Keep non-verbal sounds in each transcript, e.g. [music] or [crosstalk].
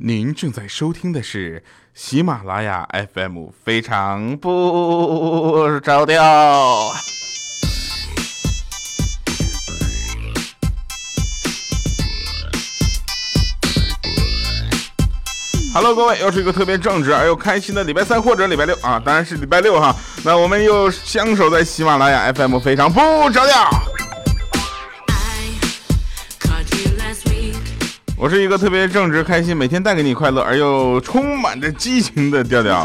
您正在收听的是喜马拉雅 FM，非常不着调。Hello，各位，又是一个特别正直而又开心的礼拜三或者礼拜六啊，当然是礼拜六哈。那我们又相守在喜马拉雅 FM，非常不着调。我是一个特别正直、开心，每天带给你快乐而又充满着激情的调调。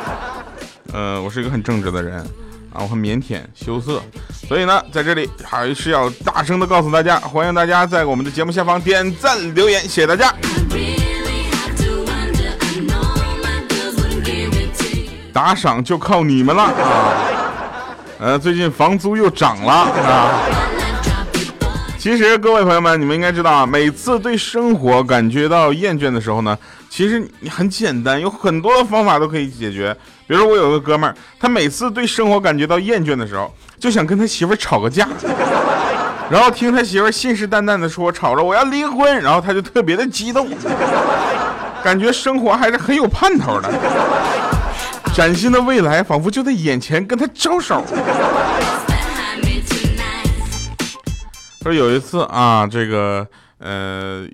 [laughs] 呃，我是一个很正直的人啊，我很腼腆羞涩，所以呢，在这里还是要大声的告诉大家，欢迎大家在我们的节目下方点赞留言，谢谢大家。打赏就靠你们了啊！呃，最近房租又涨了啊。其实各位朋友们，你们应该知道啊，每次对生活感觉到厌倦的时候呢，其实你很简单，有很多的方法都可以解决。比如我有个哥们儿，他每次对生活感觉到厌倦的时候，就想跟他媳妇吵个架，[laughs] 然后听他媳妇信誓旦旦的说吵着我要离婚，然后他就特别的激动，感觉生活还是很有盼头的。[laughs] 崭新的未来仿佛就在眼前，跟他招手。说有一次啊，这个呃，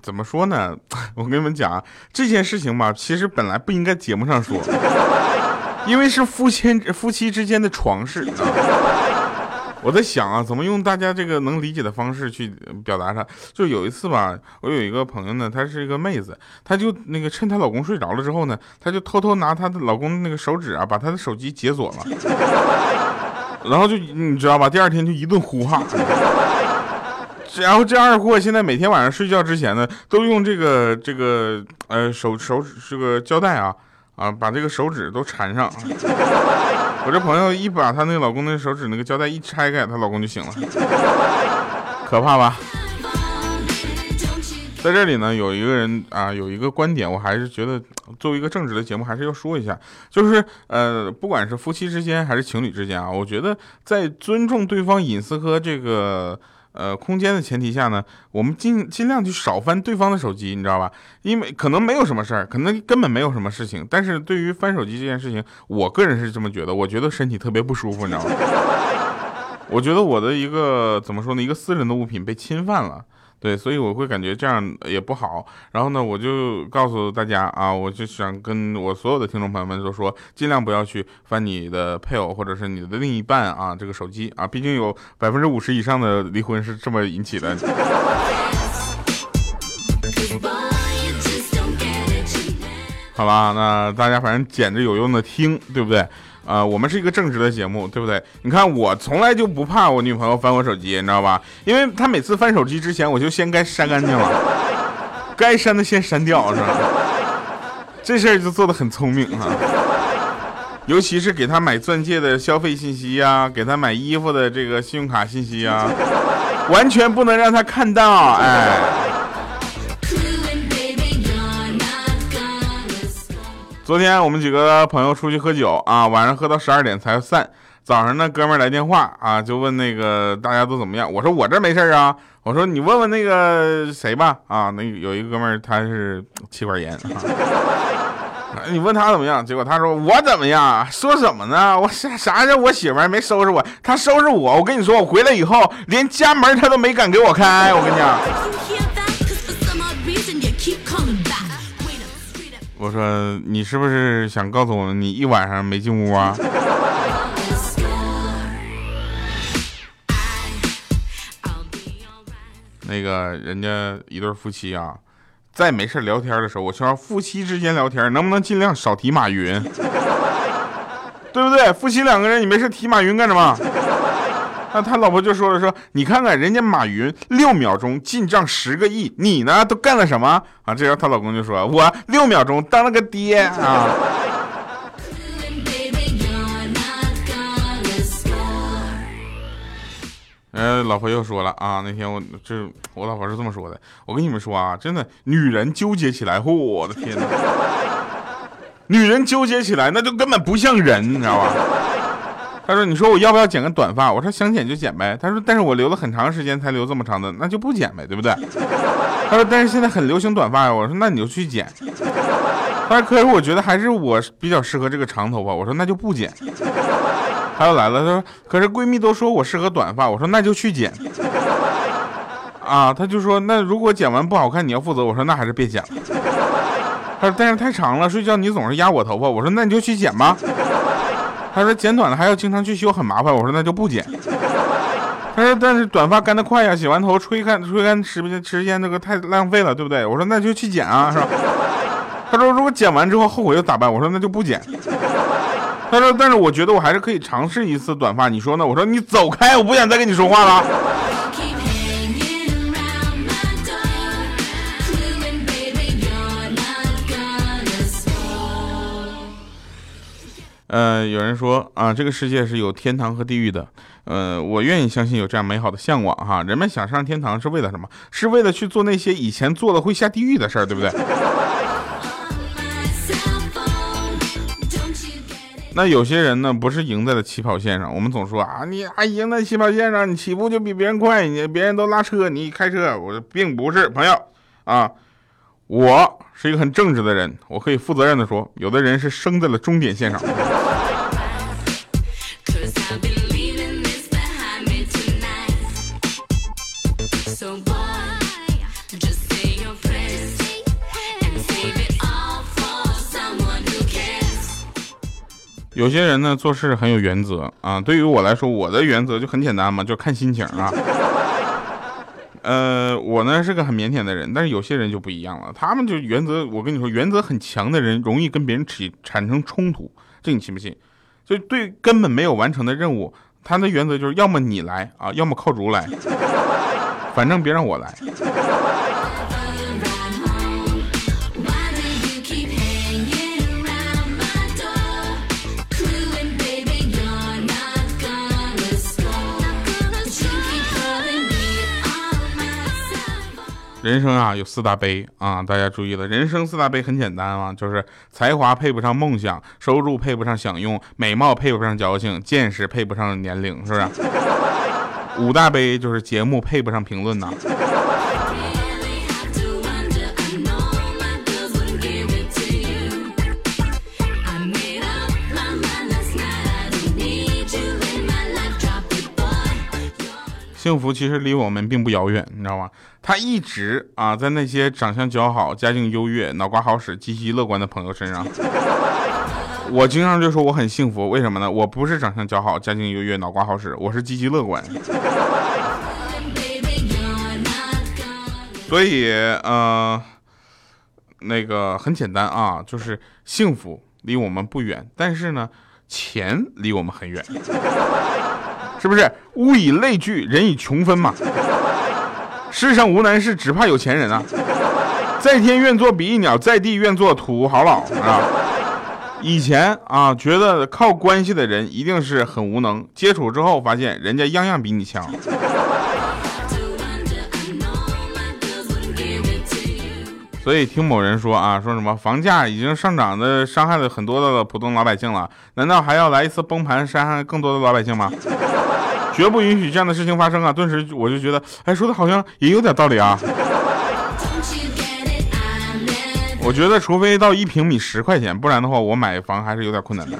怎么说呢？[laughs] 我跟你们讲这件事情吧，其实本来不应该节目上说，[laughs] 因为是夫妻夫妻之间的床事。我在想啊，怎么用大家这个能理解的方式去表达它？就有一次吧，我有一个朋友呢，她是一个妹子，她就那个趁她老公睡着了之后呢，她就偷偷拿她的老公那个手指啊，把她的手机解锁了，然后就你知道吧，第二天就一顿呼哈，然后这二货现在每天晚上睡觉之前呢，都用这个这个呃手手这个胶带啊啊把这个手指都缠上。[laughs] 我这朋友一把她那老公那手指那个胶带一拆开，她老公就醒了，可怕吧？在这里呢，有一个人啊，有一个观点，我还是觉得作为一个正直的节目，还是要说一下，就是呃，不管是夫妻之间还是情侣之间啊，我觉得在尊重对方隐私和这个。呃，空间的前提下呢，我们尽尽量去少翻对方的手机，你知道吧？因为可能没有什么事儿，可能根本没有什么事情。但是对于翻手机这件事情，我个人是这么觉得，我觉得身体特别不舒服，你知道吗？[laughs] 我觉得我的一个怎么说呢，一个私人的物品被侵犯了。对，所以我会感觉这样也不好。然后呢，我就告诉大家啊，我就想跟我所有的听众朋友们都说，尽量不要去翻你的配偶或者是你的另一半啊这个手机啊，毕竟有百分之五十以上的离婚是这么引起的。好吧，那大家反正捡着有用的听，对不对？啊，我们是一个正直的节目，对不对？你看我从来就不怕我女朋友翻我手机，你知道吧？因为她每次翻手机之前，我就先该删干净了，[laughs] 该删的先删掉，是吧？这事儿就做的很聪明哈。尤其是给她买钻戒的消费信息呀，给她买衣服的这个信用卡信息呀，完全不能让她看到，哎。昨天我们几个朋友出去喝酒啊，晚上喝到十二点才散。早上呢，哥们来电话啊，就问那个大家都怎么样。我说我这没事啊。我说你问问那个谁吧啊，那有一个哥们他是气管炎，[laughs] 你问他怎么样？结果他说我怎么样？说什么呢？我啥啥叫我媳妇没收拾我？他收拾我。我跟你说，我回来以后连家门他都没敢给我开。我跟你讲。我说你是不是想告诉我你一晚上没进屋啊？[laughs] 那个人家一对夫妻啊，在没事聊天的时候，我说夫妻之间聊天能不能尽量少提马云，[laughs] 对不对？夫妻两个人你没事提马云干什么？那他老婆就说了说，你看看人家马云六秒钟进账十个亿，你呢都干了什么啊？这时候她老公就说，我六秒钟当了个爹啊。[laughs] 呃，老婆又说了啊，那天我这我老婆是这么说的，我跟你们说啊，真的，女人纠结起来，我的天哪，[laughs] 女人纠结起来那就根本不像人，你知道吧？他说：“你说我要不要剪个短发？”我说：“想剪就剪呗。”他说：“但是我留了很长时间才留这么长的，那就不剪呗，对不对？”他说但是现在很流行短发呀。我说那你就去剪。他说可是我觉得还是我比较适合这个长头发。我说那就不剪。他又来了，他说可是闺蜜都说我适合短发。我说那就去剪。啊，他就说那如果剪完不好看你要负责。我说那还是别剪了。他说但是太长了，睡觉你总是压我头发。我说那你就去剪吧。他说剪短了还要经常去修，很麻烦。我说那就不剪。他说但是短发干得快呀，洗完头吹干吹干时间时间那个太浪费了，对不对？我说那就去剪啊，是吧？他说如果剪完之后后悔又咋办？我说那就不剪。他说但是我觉得我还是可以尝试一次短发，你说呢？我说你走开，我不想再跟你说话了。呃，有人说啊，这个世界是有天堂和地狱的。呃，我愿意相信有这样美好的向往哈。人们想上天堂是为了什么？是为了去做那些以前做了会下地狱的事儿，对不对？[laughs] 那有些人呢，不是赢在了起跑线上。我们总说啊，你啊赢在起跑线上，你起步就比别人快，你别人都拉车，你开车。我并不是朋友啊，我是一个很正直的人，我可以负责任的说，有的人是生在了终点线上。有些人呢做事很有原则啊，对于我来说，我的原则就很简单嘛，就看心情啊。[laughs] 呃，我呢是个很腼腆的人，但是有些人就不一样了，他们就原则，我跟你说，原则很强的人容易跟别人起产生冲突，这你信不信？就对根本没有完成的任务，他的原则就是要么你来啊，要么靠主来，反正别让我来。人生啊，有四大悲啊，大家注意了，人生四大悲很简单啊，就是才华配不上梦想，收入配不上享用，美貌配不上矫情，见识配不上年龄，是不是？五大悲就是节目配不上评论呐。幸福其实离我们并不遥远，你知道吗？他一直啊在那些长相姣好、家境优越、脑瓜好使、积极乐观的朋友身上。[laughs] 我经常就说我很幸福，为什么呢？我不是长相姣好、家境优越、脑瓜好使，我是积极乐观。所以，呃，那个很简单啊，就是幸福离我们不远，但是呢，钱离我们很远。是不是物以类聚，人以穷分嘛？世上无难事，只怕有钱人啊！在天愿作比翼鸟，在地愿做土豪老啊！以前啊，觉得靠关系的人一定是很无能，接触之后发现人家样样比你强。所以听某人说啊，说什么房价已经上涨的伤害了很多的普通老百姓了，难道还要来一次崩盘，伤害更多的老百姓吗？绝不允许这样的事情发生啊！顿时我就觉得，哎，说的好像也有点道理啊。我觉得，除非到一平米十块钱，不然的话，我买房还是有点困难的。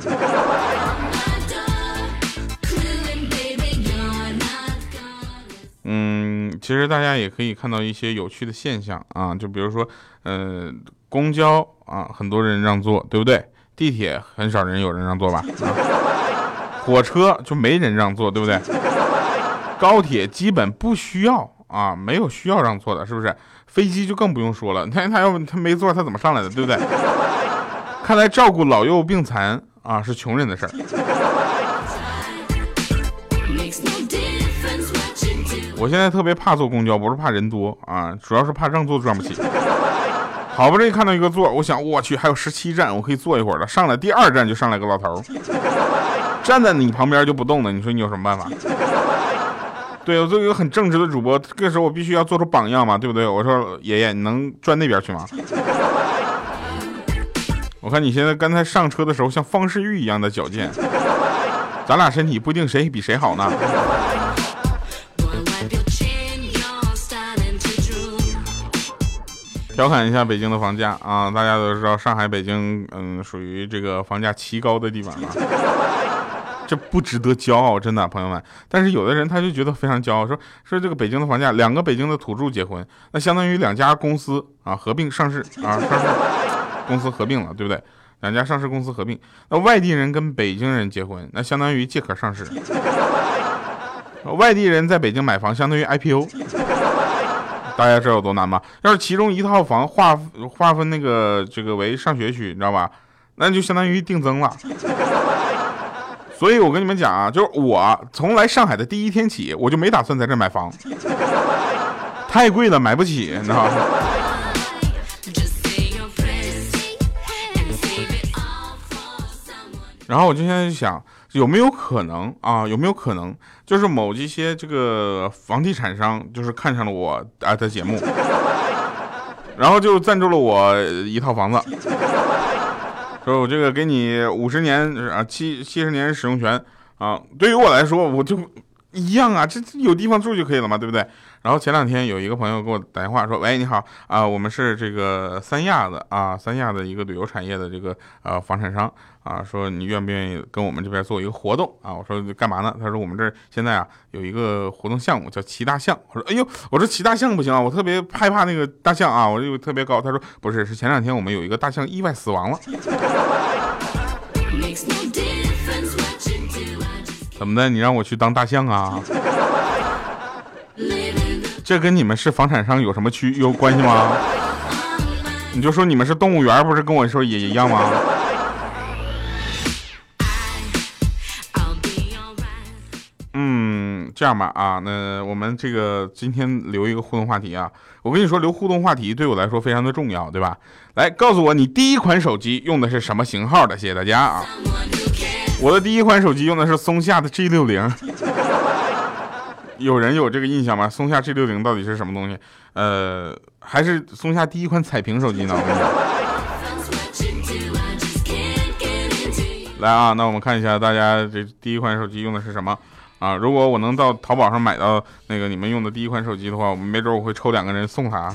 嗯，其实大家也可以看到一些有趣的现象啊，就比如说，呃，公交啊，很多人让座，对不对？地铁很少人有人让座吧？火车就没人让座，对不对？[laughs] 高铁基本不需要啊，没有需要让座的，是不是？飞机就更不用说了，[laughs] 他他要他没座，他怎么上来的，对不对？[laughs] 看来照顾老幼病残啊是穷人的事儿。我现在特别怕坐公交，不是怕人多啊，主要是怕让座转不起。好不容易看到一个座，我想我去还有十七站，我可以坐一会儿了。上来第二站就上来个老头。站在你旁边就不动了，你说你有什么办法？[laughs] 对我作为一个很正直的主播，这个时候我必须要做出榜样嘛，对不对？我说爷爷，你能转那边去吗？[laughs] 我看你现在刚才上车的时候像方世玉一样的矫健，[laughs] 咱俩身体不一定谁比谁好呢。调侃一下北京的房价啊，大家都知道上海、北京，嗯，属于这个房价奇高的地方啊，这不值得骄傲，真的，朋友们。但是有的人他就觉得非常骄傲，说说这个北京的房价，两个北京的土著结婚，那相当于两家公司啊合并上市啊，上市公司合并了，对不对？两家上市公司合并，那外地人跟北京人结婚，那相当于借壳上市。外地人在北京买房，相当于 IPO。大家知道有多难吗？要是其中一套房划划分那个这个为上学区，你知道吧？那就相当于定增了。所以我跟你们讲啊，就是我从来上海的第一天起，我就没打算在这买房，[laughs] 太贵了，买不起，你知道吗？然后我就现在就想，有没有可能啊？有没有可能，就是某一些这个房地产商，就是看上了我啊的节目，然后就赞助了我一套房子，说我这个给你五十年啊七七十年使用权啊。对于我来说，我就一样啊，这有地方住就可以了嘛，对不对？然后前两天有一个朋友给我打电话说：“喂，你好啊，我们是这个三亚的啊，三亚的一个旅游产业的这个呃房产商啊，说你愿不愿意跟我们这边做一个活动啊？”我说干嘛呢？他说我们这现在啊有一个活动项目叫骑大象。我说哎呦，我说骑大象不行啊，我特别害怕那个大象啊，我就特别高。他说不是，是前两天我们有一个大象意外死亡了。[laughs] [laughs] 怎么的？你让我去当大象啊？这跟你们是房产商有什么区有关系吗？你就说你们是动物园，不是跟我说也一样吗？嗯，这样吧啊，那我们这个今天留一个互动话题啊。我跟你说，留互动话题对我来说非常的重要，对吧？来告诉我你第一款手机用的是什么型号的？谢谢大家啊。我的第一款手机用的是松下的 G 六零。有人有这个印象吗？松下 G 六零到底是什么东西？呃，还是松下第一款彩屏手机呢？来啊，那我们看一下大家这第一款手机用的是什么啊？如果我能到淘宝上买到那个你们用的第一款手机的话，我们没准我会抽两个人送他。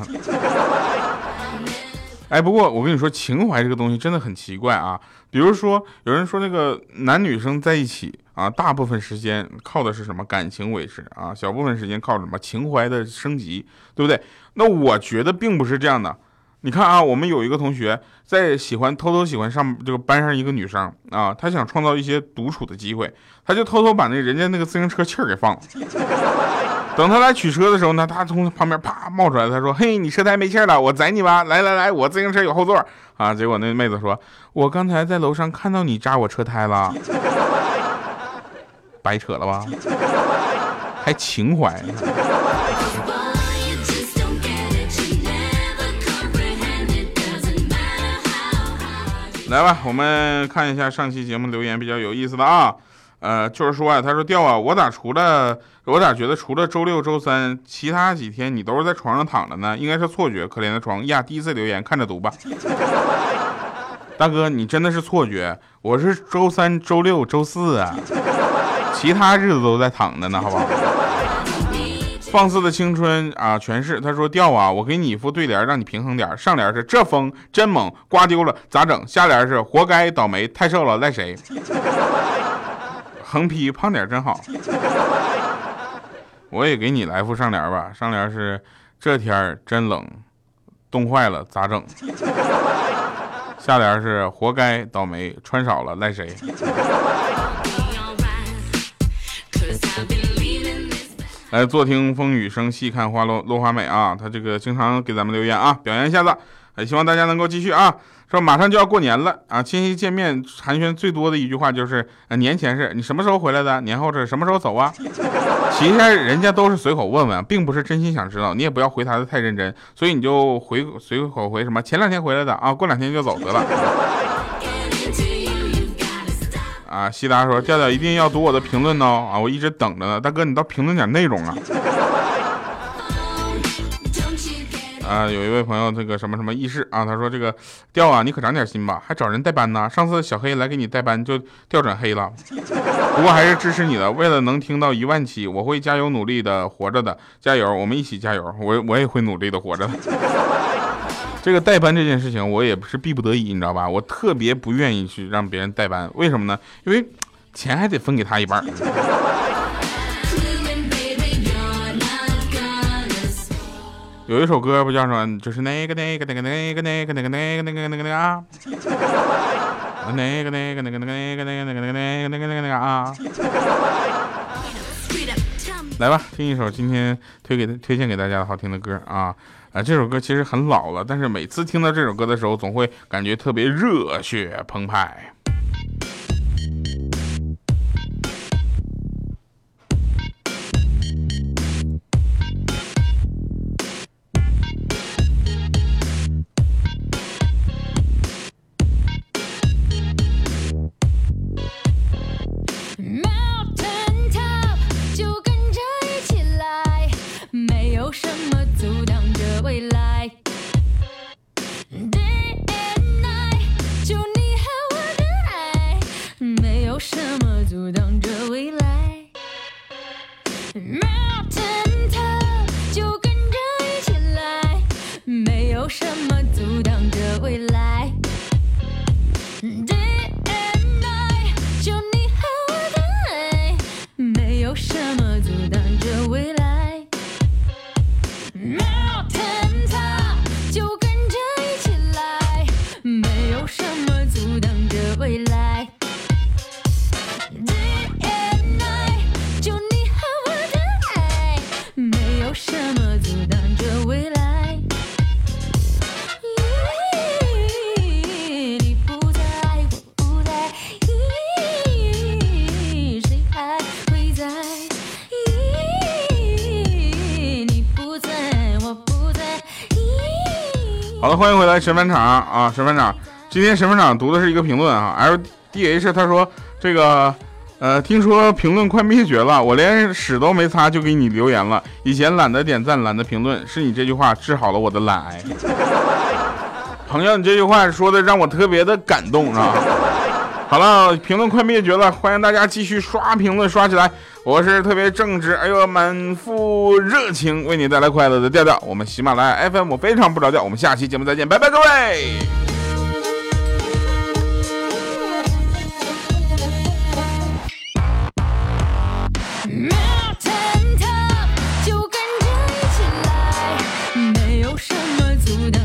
哎，不过我跟你说，情怀这个东西真的很奇怪啊。比如说，有人说那个男女生在一起啊，大部分时间靠的是什么感情维持啊，小部分时间靠什么情怀的升级，对不对？那我觉得并不是这样的。你看啊，我们有一个同学在喜欢偷偷喜欢上这个班上一个女生啊，他想创造一些独处的机会，他就偷偷把那人家那个自行车气儿给放了。[laughs] 等他来取车的时候呢，他从旁边啪冒出来，他说：“嘿，你车胎没气儿了，我载你吧。来来来，我自行车有后座啊。”结果那妹子说：“我刚才在楼上看到你扎我车胎了，[laughs] 白扯了吧？[laughs] 还情怀。”来吧，我们看一下上期节目留言比较有意思的啊。呃，就是说啊，他说掉啊，我咋除了我咋觉得除了周六周三，其他几天你都是在床上躺着呢？应该是错觉，可怜的床呀。第一次留言，看着读吧。大哥，你真的是错觉，我是周三、周六、周四啊，其他日子都在躺着呢，[laughs] 好不好？放肆的青春啊，全是他说掉啊，我给你一副对联，让你平衡点。上联是这风真猛，刮丢了咋整？下联是活该倒霉，太瘦了赖谁？[laughs] 横批胖点真好。[laughs] 我也给你来副上联吧，上联是这天真冷，冻坏了咋整？下联是活该倒霉，穿少了赖谁？来坐听风雨声，细看花落落花美啊！他这个经常给咱们留言啊，表扬一下子，也希望大家能够继续啊。说马上就要过年了啊，亲戚见面寒暄最多的一句话就是，年前是你什么时候回来的？年后是什么时候走啊？[laughs] 其实人家都是随口问问，并不是真心想知道，你也不要回答的太认真，所以你就回随口回什么前两天回来的啊，过两天就走得了。啊，西达说：“调调一定要读我的评论哦！啊，我一直等着呢，大哥，你倒评论点内容啊！” [laughs] 啊，有一位朋友，这个什么什么意识啊，他说：“这个调啊，你可长点心吧，还找人代班呢。上次小黑来给你代班，就调转黑了。不过还是支持你的，为了能听到一万期，我会加油努力的，活着的，加油，我们一起加油，我我也会努力的活着。”这个代班这件事情，我也不是逼不得已，你知道吧？我特别不愿意去让别人代班，为什么呢？因为钱还得分给他一半。有一首歌不叫什么？就是那个那个那个那个那个那个那个那个那个那个啊，那个那个那个那个那个那个那个那个那个那个啊。来吧，听一首今天推给推荐给大家的好听的歌啊。啊，这首歌其实很老了，但是每次听到这首歌的时候，总会感觉特别热血澎湃。神返场啊！神返场，今天神返场读的是一个评论啊，L D H 他说这个，呃，听说评论快灭绝了，我连屎都没擦就给你留言了。以前懒得点赞，懒得评论，是你这句话治好了我的懒癌。[laughs] 朋友，你这句话说的让我特别的感动啊！好了，评论快灭绝了，欢迎大家继续刷评论，刷起来！我是特别正直，哎呦，满腹热情，为你带来快乐的调调。我们喜马拉雅 FM 非常不着调，我们下期节目再见，拜拜，各位。就跟着一起来，没有什么阻挡。